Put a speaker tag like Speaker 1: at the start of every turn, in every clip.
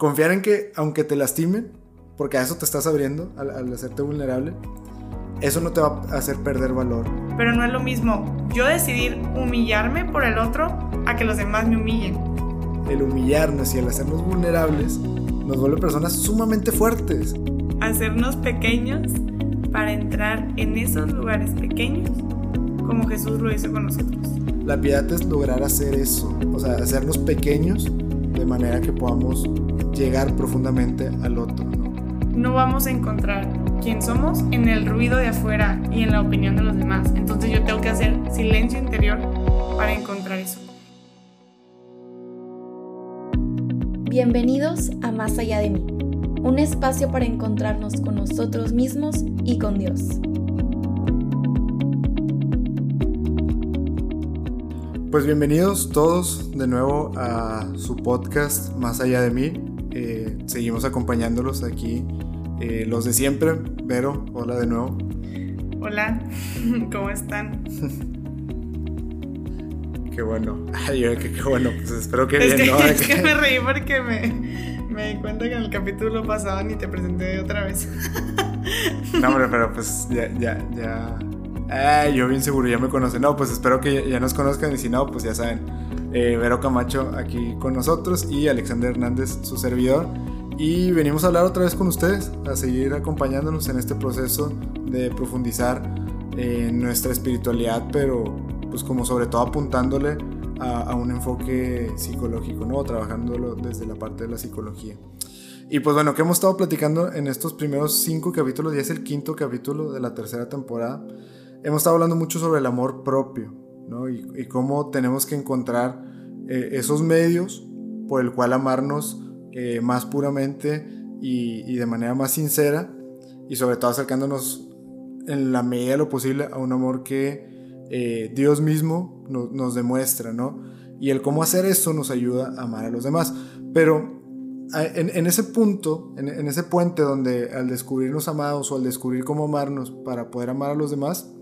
Speaker 1: Confiar en que aunque te lastimen, porque a eso te estás abriendo al, hacerte vulnerable, eso no te va a hacer perder valor.
Speaker 2: Pero no es lo mismo yo decidir humillarme por el otro a que los demás me humillen.
Speaker 1: El humillarnos y el hacernos vulnerables nos vuelve personas sumamente fuertes.
Speaker 2: Hacernos pequeños para entrar en esos lugares pequeños como Jesús lo hizo con nosotros.
Speaker 1: La piedad es lograr hacer eso, o sea, hacernos pequeños de manera que podamos llegar profundamente al otro. ¿no?
Speaker 2: no vamos a encontrar quién somos en el ruido de afuera y en la opinión de los demás. Entonces yo tengo que hacer silencio interior para encontrar eso.
Speaker 3: Bienvenidos a Más allá de mí, un espacio para encontrarnos con nosotros mismos y con Dios.
Speaker 1: Pues bienvenidos todos de nuevo a su podcast Más allá de mí. Eh, seguimos acompañándolos aquí, eh, los de siempre. Vero, hola de nuevo.
Speaker 2: Hola, ¿cómo están?
Speaker 1: qué bueno. Ay, qué, qué bueno, pues espero que
Speaker 2: es
Speaker 1: bien,
Speaker 2: que,
Speaker 1: ¿no?
Speaker 2: Es que me reí porque me, me di cuenta que en el capítulo pasado ni te presenté otra vez.
Speaker 1: no, hombre, pero pues ya, ya, ya. Ay, yo bien seguro, ya me conocen. No, pues espero que ya, nos conozcan y si no, pues ya saben. Eh, Vero Camacho aquí con nosotros y Alexander Hernández, su servidor. Y venimos a hablar otra vez con ustedes, a seguir acompañándonos en este proceso de profundizar en nuestra espiritualidad, pero pues como sobre todo apuntándole a, un enfoque psicológico, ¿no? Trabajándolo desde la parte de la psicología. Y pues bueno, que hemos estado platicando en estos primeros cinco capítulos, ya es el quinto capítulo de la tercera temporada, hemos estado hablando mucho sobre el amor propio, ¿no? Y, cómo tenemos que encontrar eh, esos medios por el cual amarnos eh, más puramente y, de manera más sincera y sobre todo acercándonos en la medida de lo posible a un amor que eh, Dios mismo nos demuestra, ¿no? Y el cómo hacer eso nos ayuda a amar a los demás. Pero en, ese punto, en, en, ese puente donde al descubrirnos amados o al descubrir cómo amarnos para poder amar a los demás,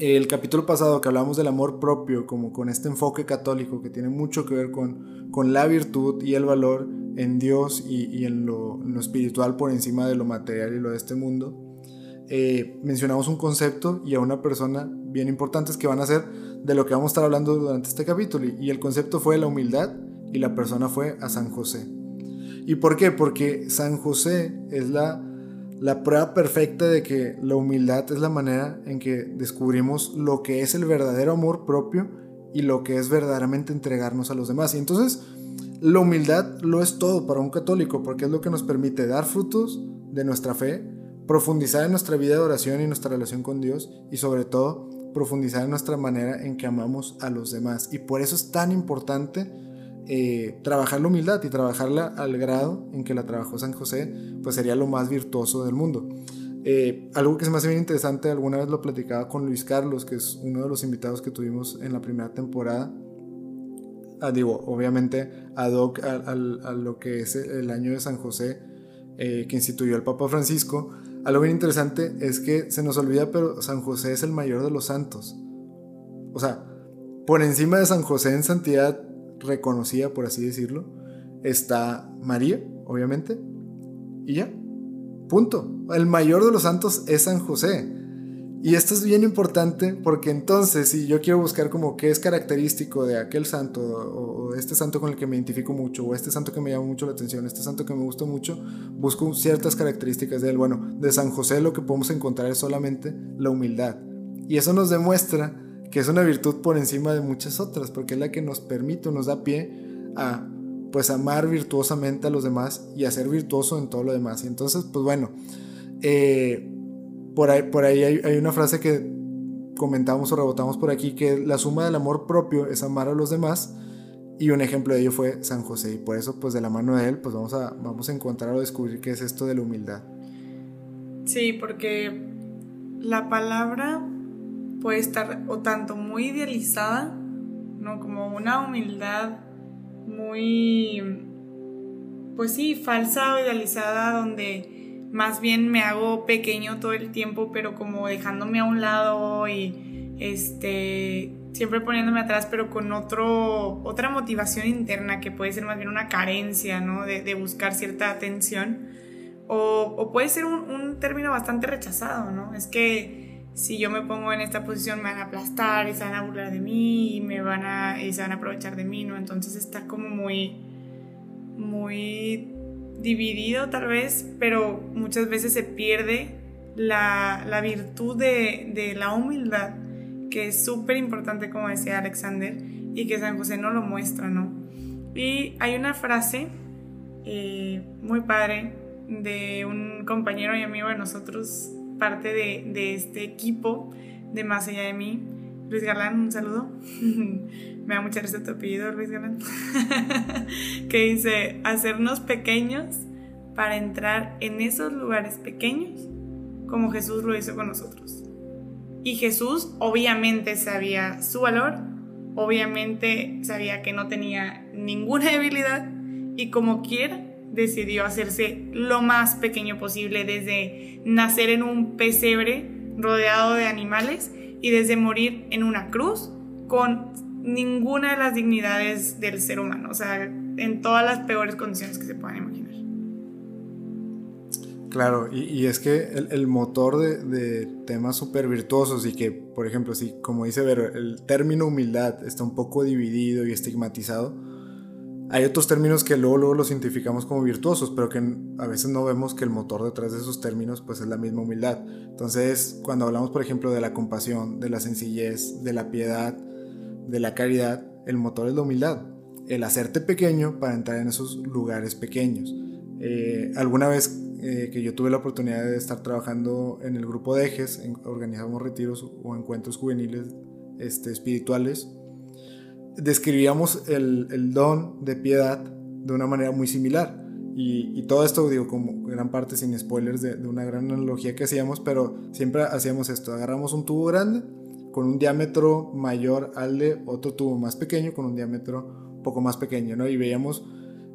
Speaker 1: el capítulo pasado que hablamos del amor propio, como con este enfoque católico que tiene mucho que ver con, con la virtud y el valor en Dios y, en, lo, espiritual por encima de lo material y lo de este mundo, eh, mencionamos un concepto y a una persona bien importantes que van a ser de lo que vamos a estar hablando durante este capítulo. Y el concepto fue la humildad y la persona fue a San José. ¿Y por qué? Porque San José es la, la prueba perfecta de que la humildad es la manera en que descubrimos lo que es el verdadero amor propio y lo que es verdaderamente entregarnos a los demás. Y entonces la humildad lo es todo para un católico porque es lo que nos permite dar frutos de nuestra fe, profundizar en nuestra vida de oración y nuestra relación con Dios y sobre todo profundizar en nuestra manera en que amamos a los demás. Y por eso es tan importante eh, trabajar la humildad y trabajarla al grado en que la trabajó San José, pues sería lo más virtuoso del mundo. Eh, algo que se me hace bien interesante, alguna vez lo platicaba con Luis Carlos, que es uno de los invitados que tuvimos en la primera temporada. Ah, digo, obviamente ad hoc a, lo que es el año de San José eh, que instituyó el Papa Francisco, algo bien interesante es que se nos olvida, pero San José es el mayor de los santos. O sea, por encima de San José en santidad reconocida, por así decirlo, está María, obviamente, y ya. Punto. El mayor de los santos es San José. Y esto es bien importante porque entonces si yo quiero buscar como qué es característico de aquel santo o, este santo con el que me identifico mucho o este santo que me llama mucho la atención, este santo que me gusta mucho, busco ciertas características de él. Bueno, de San José lo que podemos encontrar es solamente la humildad. Y eso nos demuestra que es una virtud por encima de muchas otras porque es la que nos permite, nos da pie a pues amar virtuosamente a los demás y a ser virtuoso en todo lo demás. Y entonces, pues bueno, eh, por ahí, por ahí hay, una frase que comentamos o rebotamos por aquí, que la suma del amor propio es amar a los demás. Y un ejemplo de ello fue San José. Y por eso, pues de la mano de él, pues vamos a, vamos a encontrar o descubrir qué es esto de la humildad.
Speaker 2: Sí, porque la palabra puede estar o tanto muy idealizada, ¿no? Como una humildad muy, pues sí, falsa o idealizada donde más bien me hago pequeño todo el tiempo, pero como dejándome a un lado y este siempre poniéndome atrás, pero con otro, otra motivación interna que puede ser más bien una carencia, ¿no? De, buscar cierta atención. O, puede ser un, término bastante rechazado, ¿no? Es que si yo me pongo en esta posición me van a aplastar y se van a burlar de mí y, me van a, y se van a aprovechar de mí, ¿no? Entonces está como muy, muy dividido tal vez, pero muchas veces se pierde la, la virtud de, de la humildad que es súper importante, como decía Alexander, y que San José no lo muestra, ¿no? Y hay una frase eh, muy padre de un compañero y amigo de nosotros, parte de, este equipo de Más allá de mí, Luis Galán, un saludo. Me da mucha risa tu apellido, Luis Galán. que dice, hacernos pequeños para entrar en esos lugares pequeños como Jesús lo hizo con nosotros. Y Jesús obviamente sabía su valor, obviamente sabía que no tenía ninguna debilidad y como quiera decidió hacerse lo más pequeño posible desde nacer en un pesebre rodeado de animales y desde morir en una cruz con ninguna de las dignidades del ser humano, o sea, en todas las peores condiciones que se puedan imaginar.
Speaker 1: Claro, y, es que el, motor de, temas súper virtuosos y que, por ejemplo, si como dice Vero, el término humildad está un poco dividido y estigmatizado, hay otros términos que luego, luego los identificamos como virtuosos, pero que a veces no vemos que el motor detrás de esos términos pues es la misma humildad. Entonces, cuando hablamos, por ejemplo, de la compasión, de la sencillez, de la piedad, de la caridad, el motor es la humildad, el hacerte pequeño para entrar en esos lugares pequeños. Eh, alguna vez eh, que yo tuve la oportunidad de estar trabajando en el grupo de ejes, organizamos retiros o encuentros juveniles este, espirituales, describíamos el, don de piedad de una manera muy similar. Y, todo esto, digo, como gran parte sin spoilers de, una gran analogía que hacíamos, pero siempre hacíamos esto, agarramos un tubo grande con un diámetro mayor al de otro tubo más pequeño con un diámetro un poco más pequeño, ¿no? Y veíamos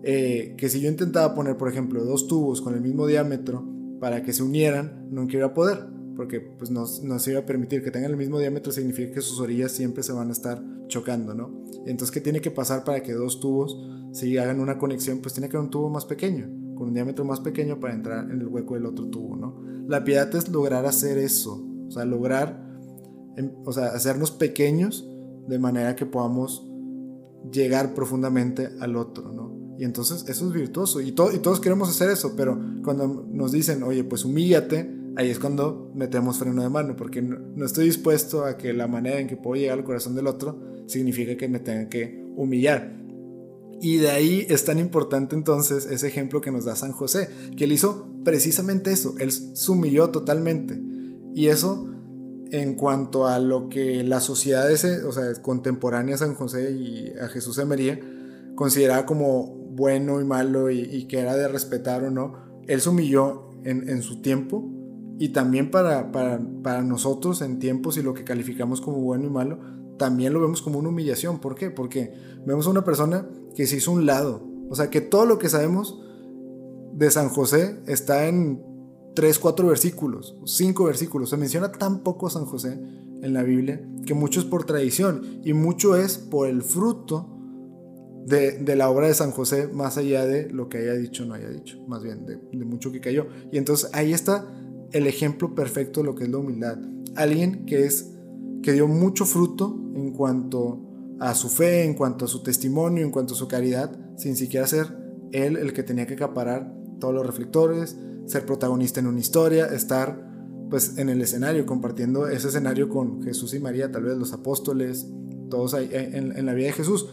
Speaker 1: eh, que si yo intentaba poner, por ejemplo, dos tubos con el mismo diámetro para que se unieran, no iba poder, porque pues no, no, se iba a permitir que tengan el mismo diámetro, significa que sus orillas siempre se van a estar chocando, ¿no? Entonces, ¿qué tiene que pasar para que dos tubos, si hagan una conexión, pues tiene que haber un tubo más pequeño, con un diámetro más pequeño para entrar en el hueco del otro tubo, ¿no? La piedad es lograr hacer eso, o sea, lograr, em, o sea, hacernos pequeños de manera que podamos llegar profundamente al otro, ¿no? Y entonces eso es virtuoso. Y, y todos queremos hacer eso, pero cuando nos dicen, oye, pues humíllate, ahí es cuando metemos freno de mano, porque no, estoy dispuesto a que la manera en que puedo llegar al corazón del otro signifique que me tenga que humillar. Y de ahí es tan importante entonces ese ejemplo que nos da San José, que él hizo precisamente eso, él se humilló totalmente. Y eso en cuanto a lo que la sociedad ese, o sea, contemporánea a San José y a Jesús de María consideraba como bueno y malo y, que era de respetar o no, él se humilló en, su tiempo y también para, para, nosotros en tiempos y lo que calificamos como bueno y malo, también lo vemos como una humillación. ¿Por qué? Porque vemos a una persona que se hizo un lado. O sea, que todo lo que sabemos de San José está en 3, 4 versículos, 5 versículos. Se menciona tan poco a San José en la Biblia que mucho es por tradición y mucho es por el fruto de, la obra de San José, más allá de lo que haya dicho o no haya dicho, más bien de, mucho que cayó. Y entonces ahí está el ejemplo perfecto de lo que es la humildad. Alguien que es que dio mucho fruto en cuanto a su fe, en cuanto a su testimonio, en cuanto a su caridad, sin siquiera ser él el que tenía que acaparar todos los reflectores, ser protagonista en una historia, estar pues en el escenario, compartiendo ese escenario con Jesús y María, tal vez los apóstoles, todos ahí en, en la vida de Jesús.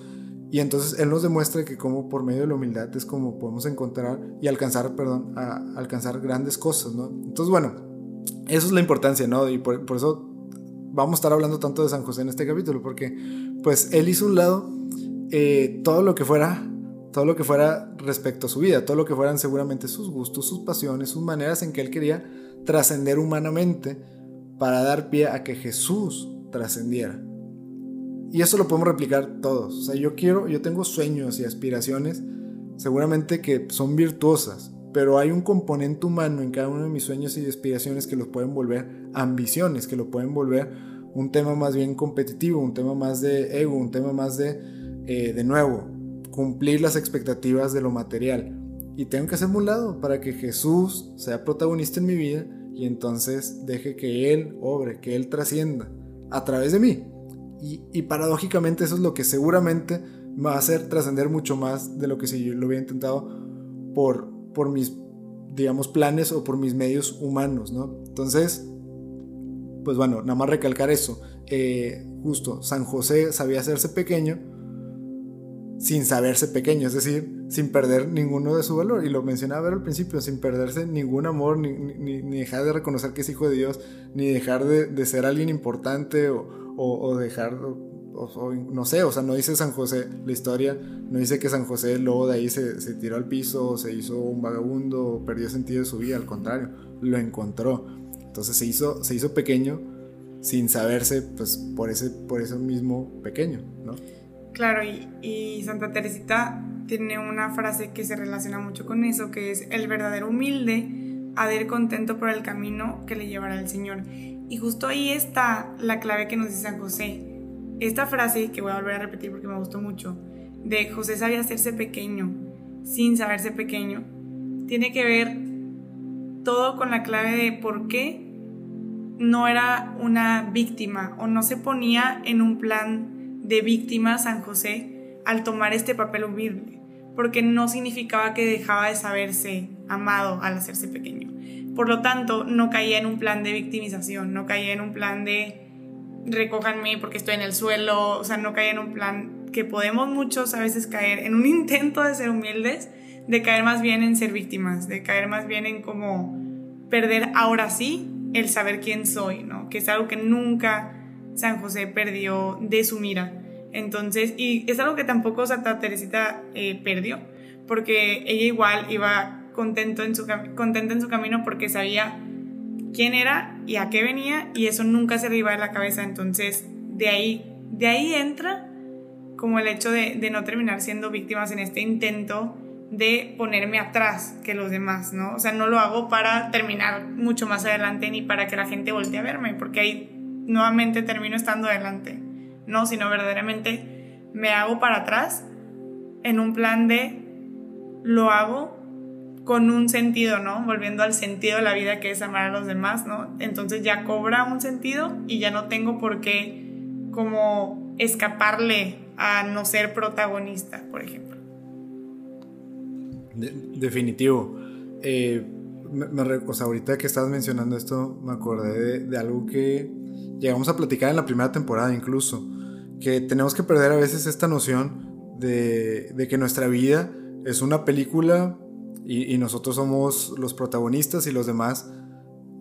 Speaker 1: Y entonces Él nos demuestra que como por medio de la humildad es como podemos encontrar y alcanzar, perdón, alcanzar grandes cosas, ¿no? Entonces, bueno, eso es la importancia, ¿no? Y por, eso vamos a estar hablando tanto de San José en este capítulo, porque pues Él hizo un lado eh, todo lo que fuera, todo lo que fuera respecto a su vida, todo lo que fueran seguramente sus gustos, sus pasiones, sus maneras en que Él quería trascender humanamente para dar pie a que Jesús trascendiera. Y eso lo podemos replicar todos. O sea, yo quiero, yo tengo sueños y aspiraciones, seguramente que son virtuosas, pero hay un componente humano en cada uno de mis sueños y aspiraciones que los pueden volver ambiciones, que lo pueden volver un tema más bien competitivo, un tema más de ego, un tema más de, eh, de nuevo, cumplir las expectativas de lo material. Y tengo que hacerme un lado para que Jesús sea protagonista en mi vida y entonces deje que Él obre, que Él trascienda a través de mí. Y, paradójicamente eso es lo que seguramente va a hacer trascender mucho más de lo que si yo lo hubiera intentado por, por mis, digamos, planes o por mis medios humanos, ¿no? Entonces, pues bueno, nada más recalcar eso. Eh, justo, San José sabía hacerse pequeño sin saberse pequeño, es decir, sin perder ninguno de su valor. Y lo mencionaba al principio, sin perderse ningún amor, ni, ni, dejar de reconocer que es hijo de Dios, ni dejar de, de ser alguien importante o, o, o dejar, o, no sé, o sea, no dice San José, la historia no dice que San José luego de ahí se, se tiró al piso, se hizo un vagabundo, perdió sentido de su vida, al contrario, lo encontró. Entonces se hizo, se hizo pequeño sin saberse, pues, por, ese, por eso mismo pequeño, ¿no?
Speaker 2: Claro, y, y, Santa Teresita tiene una frase que se relaciona mucho con eso, que es el verdadero humilde ha de ir contento por el camino que le llevará el Señor. Y justo ahí está la clave que nos dice San José. Esta frase, que voy a volver a repetir porque me gustó mucho, de José sabía hacerse pequeño sin saberse pequeño, tiene que ver todo con la clave de por qué no era una víctima o no se ponía en un plan de víctima San José al tomar este papel humilde, porque no significaba que dejaba de saberse amado al hacerse pequeño. Por lo tanto, no caía en un plan de victimización, no caía en un plan de recójanme porque estoy en el suelo, o sea, no caía en un plan que podemos muchos a veces caer en un intento de ser humildes, de caer más bien en ser víctimas, de caer más bien en como perder ahora sí el saber quién soy, ¿no? Que es algo que nunca San José perdió de su mira. Entonces, y es algo que tampoco Santa Teresita eh, perdió, porque ella igual iba contento en su, contenta en su camino porque sabía quién era y a qué venía y eso nunca se le iba de la cabeza. Entonces, de ahí, de ahí entra como el hecho de, no terminar siendo víctimas en este intento de ponerme atrás que los demás, ¿no? O sea, no lo hago para terminar mucho más adelante ni para que la gente voltee a verme, porque ahí nuevamente termino estando adelante, no, sino verdaderamente me hago para atrás en un plan de lo hago con un sentido, ¿no? Volviendo al sentido de la vida que es amar a los demás, ¿no? Entonces ya cobra un sentido y ya no tengo por qué como escaparle a no ser protagonista, por ejemplo.
Speaker 1: definitivo. Eh, me, o sea, ahorita que estás mencionando esto, me acordé de algo que llegamos a platicar en la primera temporada incluso, que tenemos que perder a veces esta noción de que nuestra vida es una película y, y, nosotros somos los protagonistas y los demás,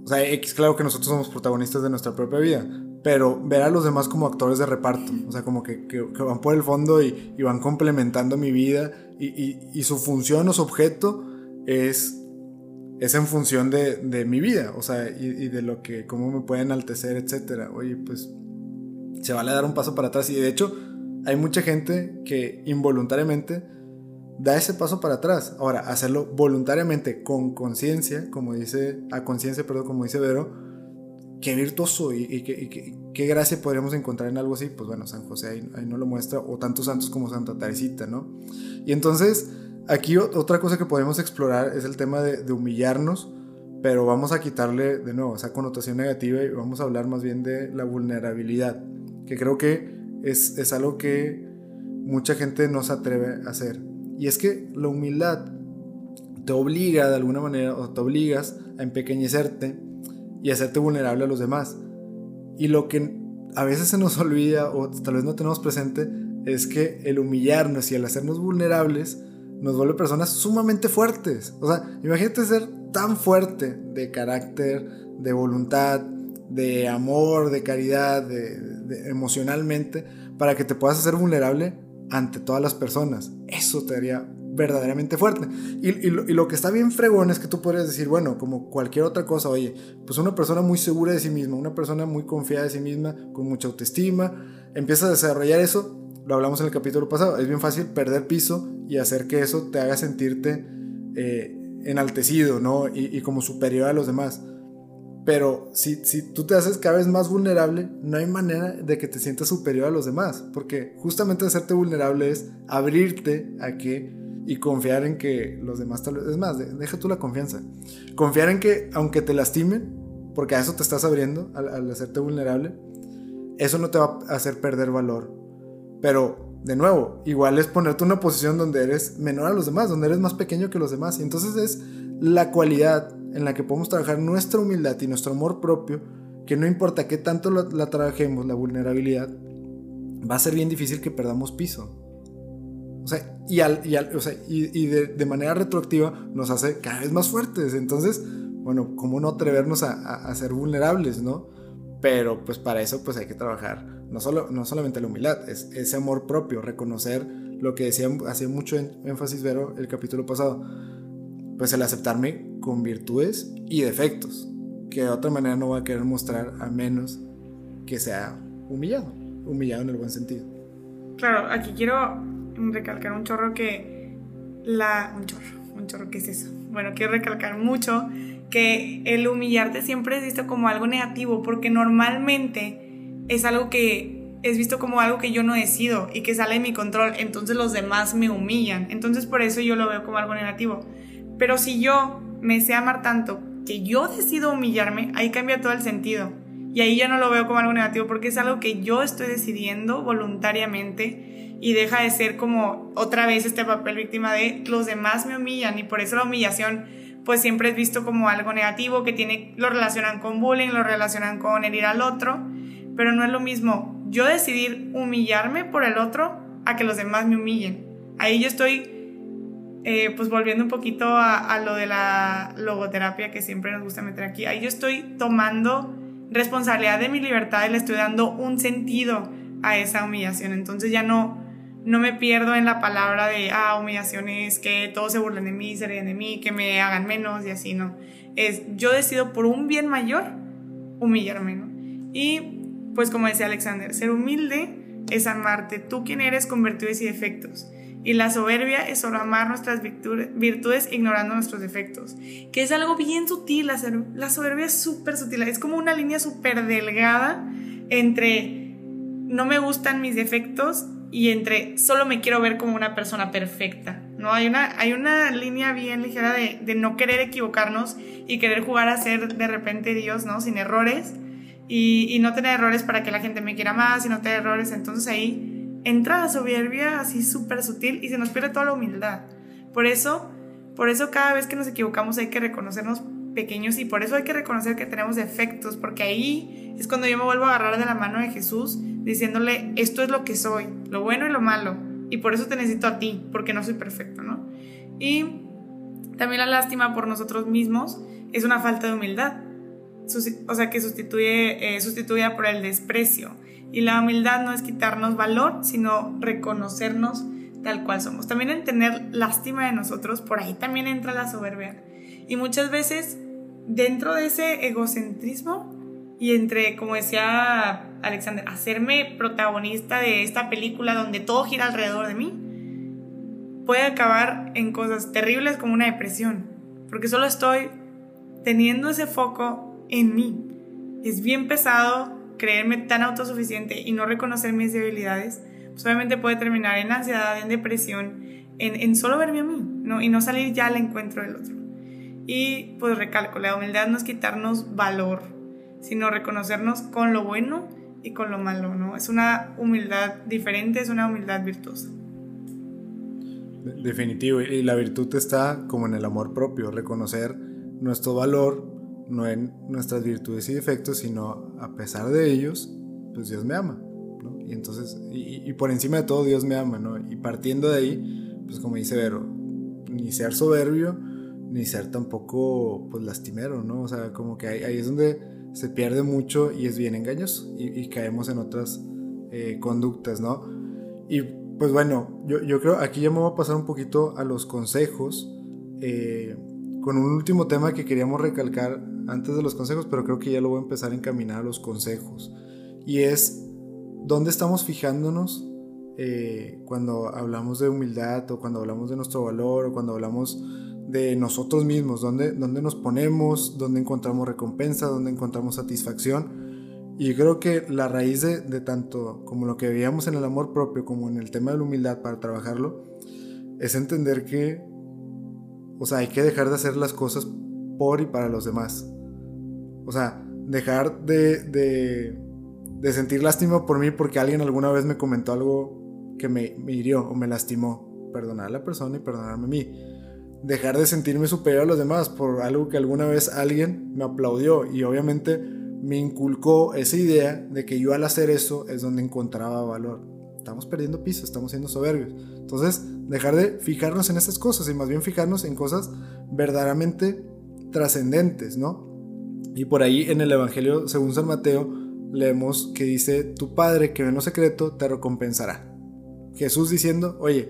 Speaker 1: o sea, X, claro que nosotros somos protagonistas de nuestra propia vida, pero ver a los demás como actores de reparto, o sea, como que, que, que van por el fondo y, y, van complementando mi vida y, y su función o su objeto es es en función de, de mi vida, o sea, y, de lo que, cómo me puede enaltecer, etcétera. Oye, pues se vale dar un paso para atrás y de hecho hay mucha gente que involuntariamente da ese paso para atrás. Ahora, hacerlo voluntariamente con conciencia, como dice, a conciencia, perdón, como dice Vero, qué virtuoso y, y, qué, qué, gracia podríamos encontrar en algo así. Pues bueno, San José ahí, ahí no lo muestra, o tantos santos como Santa Teresita, ¿no? Y entonces Aquí otra cosa que podemos explorar es el tema de, humillarnos, pero vamos a quitarle de nuevo esa connotación negativa y vamos a hablar más bien de la vulnerabilidad, que creo que es, es algo que mucha gente no se atreve a hacer. Y es que la humildad te obliga de alguna manera, o te obligas a empequeñecerte y hacerte vulnerable a los demás. Y lo que a veces se nos olvida o tal vez no tenemos presente es que el humillarnos y el hacernos vulnerables nos vuelve personas sumamente fuertes. O sea, imagínate ser tan fuerte de carácter, de voluntad, de amor, de caridad, de, emocionalmente, para que te puedas hacer vulnerable ante todas las personas. Eso te haría verdaderamente fuerte. Y, lo, que está bien fregón es que tú podrías decir, bueno, como cualquier otra cosa, oye, pues una persona muy segura de sí misma, una persona muy confiada de sí misma, con mucha autoestima, empieza a desarrollar eso lo hablamos en el capítulo pasado, es bien fácil perder piso y hacer que eso te haga sentirte eh, enaltecido, ¿no? Y, como superior a los demás. Pero si, si tú te haces cada vez más vulnerable, no hay manera de que te sientas superior a los demás. Porque justamente hacerte vulnerable es abrirte a que y confiar en que los demás tal vez... Es más, deja tú la confianza. Confiar en que aunque te lastimen, porque a eso te estás abriendo al, al hacerte vulnerable, eso no te va a hacer perder valor. Pero, de nuevo, igual es ponerte una posición donde eres menor a los demás, donde eres más pequeño que los demás. Y entonces es la cualidad en la que podemos trabajar nuestra humildad y nuestro amor propio, que no importa qué tanto la, trabajemos, la vulnerabilidad, va a ser bien difícil que perdamos piso. O sea, y, al, y, o sea, y, de, manera retroactiva nos hace cada vez más fuertes. Entonces, bueno, ¿cómo no atrevernos a, a, ser vulnerables, no? Pero pues para eso pues hay que trabajar no, solo, no solamente la humildad, es ese amor propio, reconocer lo que decía, hacía mucho énfasis Vero el capítulo pasado, pues el aceptarme con virtudes y defectos, que de otra manera no voy a querer mostrar a menos que sea humillado, humillado en el buen sentido.
Speaker 2: Claro, aquí quiero recalcar un chorro que la... un chorro, un chorro, ¿qué es eso? Bueno, quiero recalcar mucho que el humillarte siempre es visto como algo negativo, porque normalmente es algo que es visto como algo que yo no decido y que sale de mi control, entonces los demás me humillan, entonces por eso yo lo veo como algo negativo. Pero si yo me sé amar tanto que yo decido humillarme, ahí cambia todo el sentido. Y ahí ya no lo veo como algo negativo porque es algo que yo estoy decidiendo voluntariamente y deja de ser como otra vez este papel víctima de los demás me humillan y por eso la humillación pues siempre es visto como algo negativo que tiene lo relacionan con bullying, lo relacionan con herir al otro, pero no es lo mismo yo decidir humillarme por el otro a que los demás me humillen. Ahí yo estoy eh, pues volviendo un poquito a, lo de la logoterapia que siempre nos gusta meter aquí, ahí yo estoy tomando responsabilidad de mi libertad y le estoy dando un sentido a esa humillación. Entonces ya no, no me pierdo en la palabra de, ah, humillación es que todos se burlen de mí, se ríen de mí, que me hagan menos y así, ¿no? Es, yo decido por un bien mayor humillarme, ¿no? Y pues como decía Alexander, ser humilde es amarte tú quien eres con virtudes y defectos. Y la soberbia es solo amar nuestras virtudes ignorando nuestros defectos. Que es algo bien sutil. La, soberbia es súper sutil. Es como una línea súper delgada entre no me gustan mis defectos y entre solo me quiero ver como una persona perfecta. ¿no? Hay, una, hay una línea bien ligera de, no querer equivocarnos y querer jugar a ser de repente Dios, ¿no? Sin errores. Y, y no tener errores para que la gente me quiera más y no tener errores. Entonces ahí entra la soberbia así súper sutil y se nos pierde toda la humildad. Por eso, por eso cada vez que nos equivocamos hay que reconocernos pequeños y por eso hay que reconocer que tenemos defectos, porque ahí es cuando yo me vuelvo a agarrar de la mano de Jesús diciéndole, esto es lo que soy, lo bueno y lo malo, y por eso te necesito a ti, porque no soy perfecto, ¿no? Y también la lástima por nosotros mismos es una falta de humildad, o sea, que sustituye, eh, sustituida por el desprecio. Y la humildad no es quitarnos valor, sino reconocernos tal cual somos. También en tener lástima de nosotros, por ahí también entra la soberbia. Y muchas veces dentro de ese egocentrismo y entre, como decía Alexander, hacerme protagonista de esta película donde todo gira alrededor de mí, puede acabar en cosas terribles como una depresión, porque solo estoy teniendo ese foco en mí. Es bien pesado creerme tan autosuficiente y no reconocer mis debilidades, pues obviamente puede terminar en ansiedad, en depresión, en, en solo verme a mí, ¿no? Y no salir ya al encuentro del otro. Y pues recalco, la humildad no es quitarnos valor, sino reconocernos con lo bueno y con lo malo, ¿no? Es una humildad diferente, es una humildad virtuosa.
Speaker 1: Definitivo, y la virtud está como en el amor propio, reconocer nuestro valor, no en nuestras virtudes y defectos, sino a pesar de ellos, pues Dios me ama. Y entonces, y, por encima de todo Dios me ama, ¿no? Y partiendo de ahí, pues como dice Vero, ni ser soberbio, ni ser tampoco, pues lastimero, ¿no? O sea, como que ahí, es donde se pierde mucho y es bien engañoso y, caemos en otras eh, conductas, ¿no? Y pues bueno, yo, yo, creo, aquí ya me voy a pasar un poquito a los consejos, eh, con un último tema que queríamos recalcar antes de los consejos, pero creo que ya lo voy a empezar a encaminar a los consejos. Y es, ¿dónde estamos fijándonos eh, cuando hablamos de humildad o cuando hablamos de nuestro valor o cuando hablamos de nosotros mismos, dónde, dónde nos ponemos, dónde encontramos recompensa, dónde encontramos satisfacción. Y creo que la raíz de, de, tanto como lo que veíamos en el amor propio como en el tema de la humildad para trabajarlo, es entender que, o sea, hay que dejar de hacer las cosas por y para los demás. O sea, dejar de, de, sentir lástima por mí porque alguien alguna vez me comentó algo que me hirió o me lastimó. Perdonar a la persona y perdonarme a mí dejar de sentirme superior a los demás por algo que alguna vez alguien me aplaudió y obviamente me inculcó esa idea de que yo al hacer eso es donde encontraba valor. Estamos perdiendo piso, estamos siendo soberbios. Entonces, dejar de fijarnos en estas cosas y más bien fijarnos en cosas verdaderamente trascendentes, ¿no? Y por ahí en el Evangelio, según San Mateo, leemos que dice, tu Padre que ve en lo secreto te recompensará. Jesús diciendo, oye,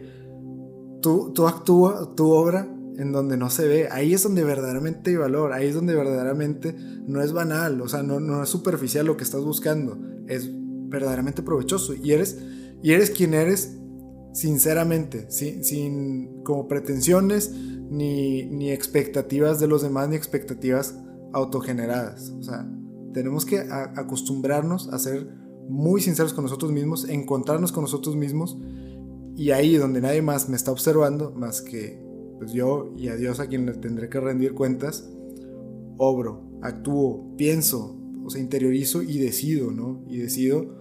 Speaker 1: tú, tú actúa tu obra en donde no se ve. Ahí es donde verdaderamente hay valor, ahí es donde verdaderamente no es banal, o sea, no, no es superficial lo que estás buscando, es verdaderamente provechoso y eres, y eres quien eres sinceramente, sin, sin como pretensiones ni, ni expectativas de los demás ni expectativas autogeneradas. O sea, tenemos que acostumbrarnos a ser muy sinceros con nosotros mismos, encontrarnos con nosotros mismos y ahí donde nadie más me está observando más que pues yo y a Dios a quien le tendré que rendir cuentas, obro, actúo, pienso, o sea, interiorizo y decido, ¿no? Y decido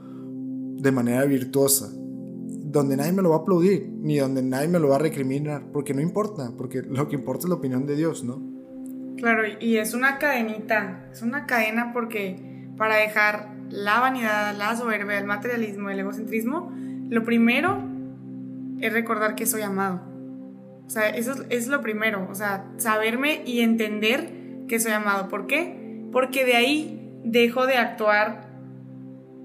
Speaker 1: de manera virtuosa, donde nadie me lo va a aplaudir, ni donde nadie me lo va a recriminar, porque no importa, porque lo que importa es la opinión de Dios, ¿no?
Speaker 2: Claro, y es una cadenita, es una cadena porque para dejar la vanidad, la soberbia, el materialismo, el egocentrismo, lo primero es recordar que soy amado. O sea, eso es lo primero, o sea, saberme y entender que soy amado. ¿Por qué? Porque de ahí dejo de actuar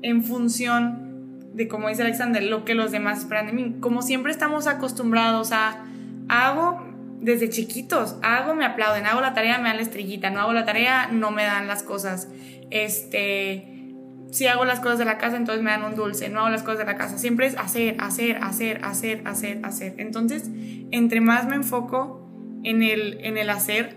Speaker 2: en función de, como dice Alexander, lo que los demás esperan de mí. Como siempre estamos acostumbrados a, hago desde chiquitos, hago, me aplauden, hago la tarea, me dan la estrellita, no hago la tarea, no me dan las cosas. Este, si hago las cosas de la casa, entonces me dan un dulce, no hago las cosas de la casa. Siempre es hacer, hacer, hacer, hacer, hacer, hacer. Entonces, entre más me enfoco en el, en el hacer,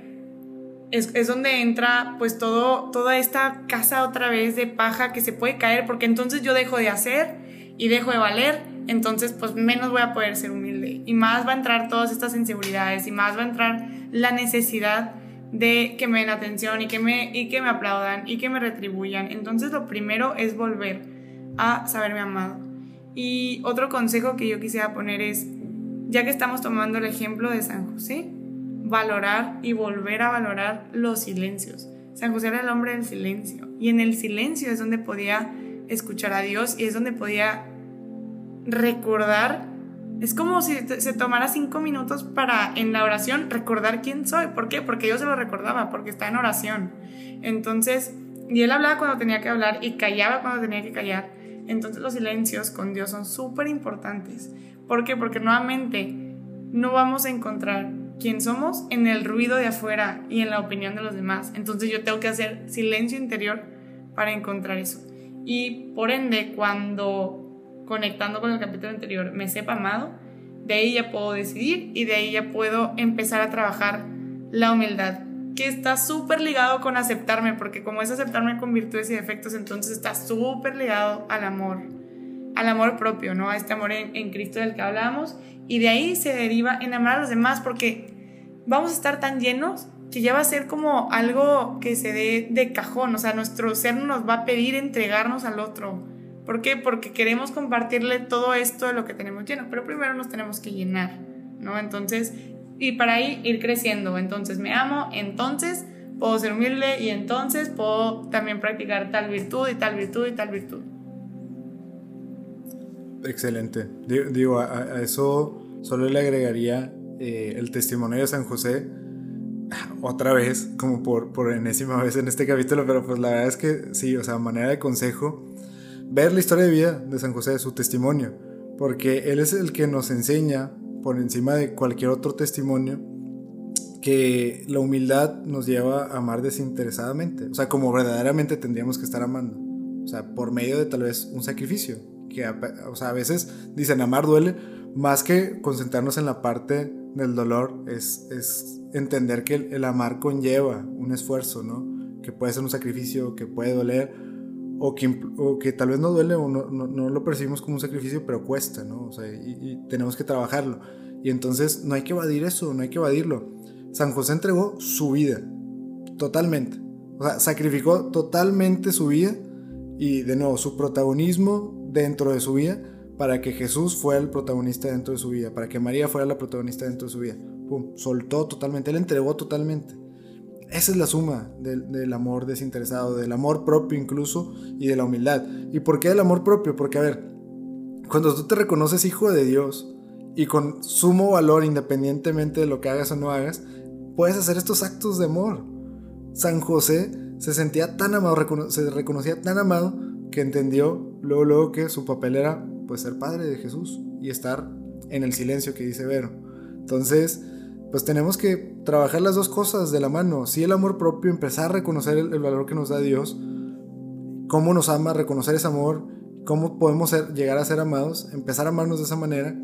Speaker 2: es, es, donde entra pues todo, toda esta casa otra vez de paja que se puede caer, porque entonces yo dejo de hacer y dejo de valer, entonces pues menos voy a poder ser humilde. Y más va a entrar todas estas inseguridades y más va a entrar la necesidad de que me den atención y que me, y que me aplaudan y que me retribuyan. Entonces lo primero es volver a saberme amado. Y otro consejo que yo quisiera poner es, ya que estamos tomando el ejemplo de San José, valorar y volver a valorar los silencios. San José era el hombre del silencio y en el silencio es donde podía escuchar a Dios y es donde podía recordar es como si se tomara cinco minutos para en la oración recordar quién soy. ¿Por qué? Porque yo se lo recordaba, porque está en oración. Entonces, y él hablaba cuando tenía que hablar y callaba cuando tenía que callar. Entonces los silencios con Dios son súper importantes. ¿Por qué? Porque nuevamente no vamos a encontrar quién somos en el ruido de afuera y en la opinión de los demás. Entonces yo tengo que hacer silencio interior para encontrar eso. Y por ende, cuando conectando con el capítulo anterior, me sepa amado, de ahí ya puedo decidir y de ahí ya puedo empezar a trabajar la humildad, que está súper ligado con aceptarme, porque como es aceptarme con virtudes y defectos, entonces está súper ligado al amor, al amor propio, ¿no? A este amor en, Cristo del que hablamos, y de ahí se deriva en a los demás, porque vamos a estar tan llenos que ya va a ser como algo que se dé de cajón, o sea, nuestro ser nos va a pedir entregarnos al otro ¿Por qué? Porque queremos compartirle todo esto de lo que tenemos lleno, pero primero nos tenemos que llenar, ¿no? Entonces, y para ahí ir creciendo. Entonces, me amo, entonces puedo ser humilde y entonces puedo también practicar tal virtud y tal virtud y tal virtud.
Speaker 1: Excelente. Digo, a, eso solo le agregaría eh, el testimonio de San José otra vez, como por, por enésima vez en este capítulo, pero pues la verdad es que sí, o sea, manera de consejo ver la historia de vida de San José, su testimonio, porque él es el que nos enseña, por encima de cualquier otro testimonio, que la humildad nos lleva a amar desinteresadamente, o sea, como verdaderamente tendríamos que estar amando, o sea, por medio de tal vez un sacrificio, que, o sea, a veces dicen amar duele, más que concentrarnos en la parte del dolor es, es entender que el, amar conlleva un esfuerzo, ¿no? Que puede ser un sacrificio, que puede doler, o que, o que tal vez no duele o no, no, lo percibimos como un sacrificio, pero cuesta, ¿no? O sea, y, tenemos que trabajarlo. Y entonces no hay que evadir eso, no hay que evadirlo. San José entregó su vida, totalmente. O sea, sacrificó totalmente su vida y de nuevo su protagonismo dentro de su vida para que Jesús fuera el protagonista dentro de su vida, para que María fuera la protagonista dentro de su vida. Pum, soltó totalmente, él entregó totalmente. Esa es la suma del, amor desinteresado, del amor propio incluso y de la humildad. ¿Y por qué el amor propio? Porque, a ver, cuando tú te reconoces hijo de Dios y con sumo valor, independientemente de lo que hagas o no hagas, puedes hacer estos actos de amor. San José se sentía tan amado, se reconocía tan amado que entendió luego, luego que su papel era pues ser padre de Jesús y estar en el silencio que dice Vero. Entonces, pues tenemos que trabajar las dos cosas de la mano. Sí, el amor propio, empezar a reconocer el, valor que nos da Dios, cómo nos ama, reconocer ese amor, cómo podemos llegar a ser amados, empezar a amarnos de esa manera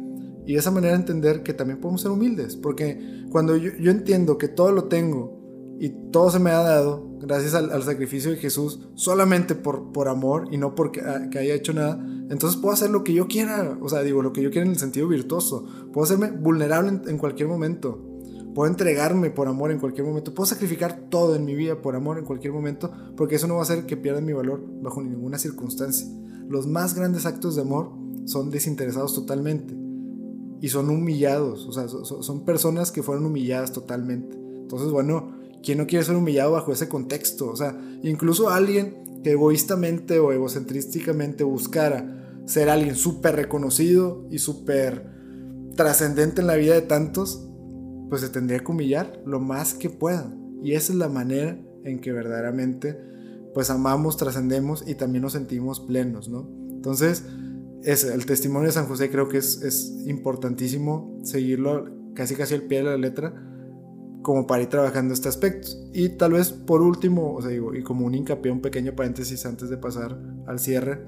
Speaker 1: y de esa manera entender que también podemos ser humildes. Porque cuando yo, entiendo que todo lo tengo y todo se me ha dado gracias al, sacrificio de Jesús solamente por, por amor y no porque ah, haya hecho nada, entonces puedo hacer lo que yo quiera, o sea, digo, lo que yo quiera en el sentido virtuoso, puedo hacerme vulnerable en, cualquier momento, puedo entregarme por amor en cualquier momento, puedo sacrificar todo en mi vida por amor en cualquier momento, porque eso no va a hacer que pierda mi valor bajo ninguna circunstancia. Los más grandes actos de amor son desinteresados totalmente y son humillados, o sea, son personas que fueron humilladas totalmente. Entonces, bueno, ¿quién no quiere ser humillado bajo ese contexto? O sea, incluso alguien que egoístamente o egocentrísticamente buscara ser alguien súper reconocido y súper trascendente en la vida de tantos, pues se tendría que humillar lo más que pueda. Y esa es la manera en que verdaderamente pues amamos, trascendemos y también nos sentimos plenos, ¿no? Entonces, es, el testimonio de San José creo que es, es importantísimo seguirlo casi casi al pie de la letra como para ir trabajando este aspecto. Y tal vez por último, o sea, digo, y como un hincapié, un pequeño paréntesis antes de pasar al cierre,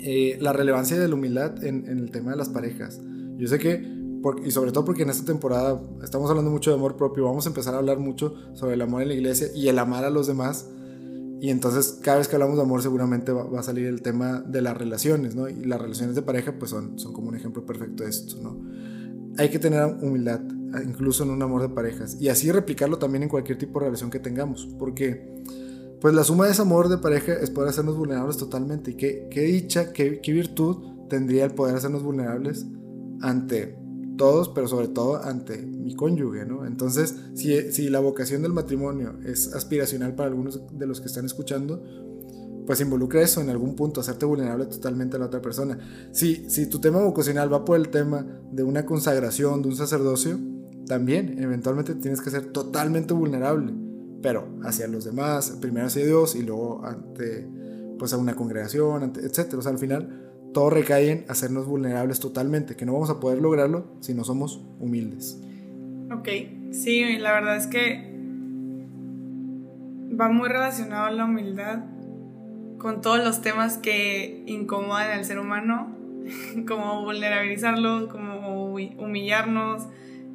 Speaker 1: eh, la relevancia de la humildad en, el tema de las parejas. Yo sé que, y sobre todo porque en esta temporada estamos hablando mucho de amor propio, vamos a empezar a hablar mucho sobre el amor en la iglesia y el amar a los demás. Y entonces cada vez que hablamos de amor seguramente va, a salir el tema de las relaciones, ¿no? Y las relaciones de pareja pues son, son como un ejemplo perfecto de esto, ¿no? Hay que tener humildad incluso en un amor de parejas. Y así replicarlo también en cualquier tipo de relación que tengamos. Porque, pues la suma de ese amor de pareja es poder hacernos vulnerables totalmente. Y qué, qué dicha, qué, qué virtud tendría el poder hacernos vulnerables ante todos, pero sobre todo ante mi cónyuge, ¿no? Entonces, si, si la vocación del matrimonio es aspiracional para algunos de los que están escuchando, pues involucra eso en algún punto, hacerte vulnerable totalmente a la otra persona. Si, si tu tema vocacional va por el tema de una consagración, de un sacerdocio, también eventualmente tienes que ser totalmente vulnerable, pero hacia los demás, primero hacia Dios y luego ante pues a una congregación, ante, etc. O sea, al final todo recae en hacernos vulnerables totalmente, que no vamos a poder lograrlo si no somos humildes.
Speaker 2: Ok, sí, la verdad es que va muy relacionado a la humildad con todos los temas que incomodan al ser humano, como vulnerabilizarlo, como humillarnos,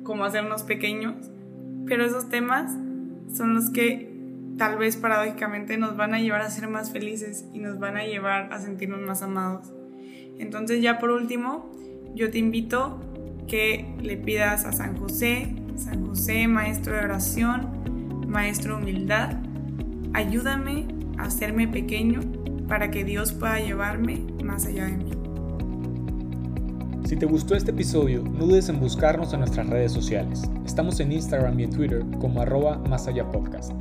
Speaker 2: como hacernos pequeños, pero esos temas son los que tal vez paradójicamente nos van a llevar a ser más felices y nos van a llevar a sentirnos más amados. Entonces ya por último, yo te invito que le pidas a San José, San José, maestro de oración, maestro de humildad, ayúdame a hacerme pequeño para que Dios pueda llevarme más allá de mí.
Speaker 4: Si te gustó este episodio, no dudes en buscarnos en nuestras redes sociales. Estamos en Instagram y Twitter como arroba más allá podcast.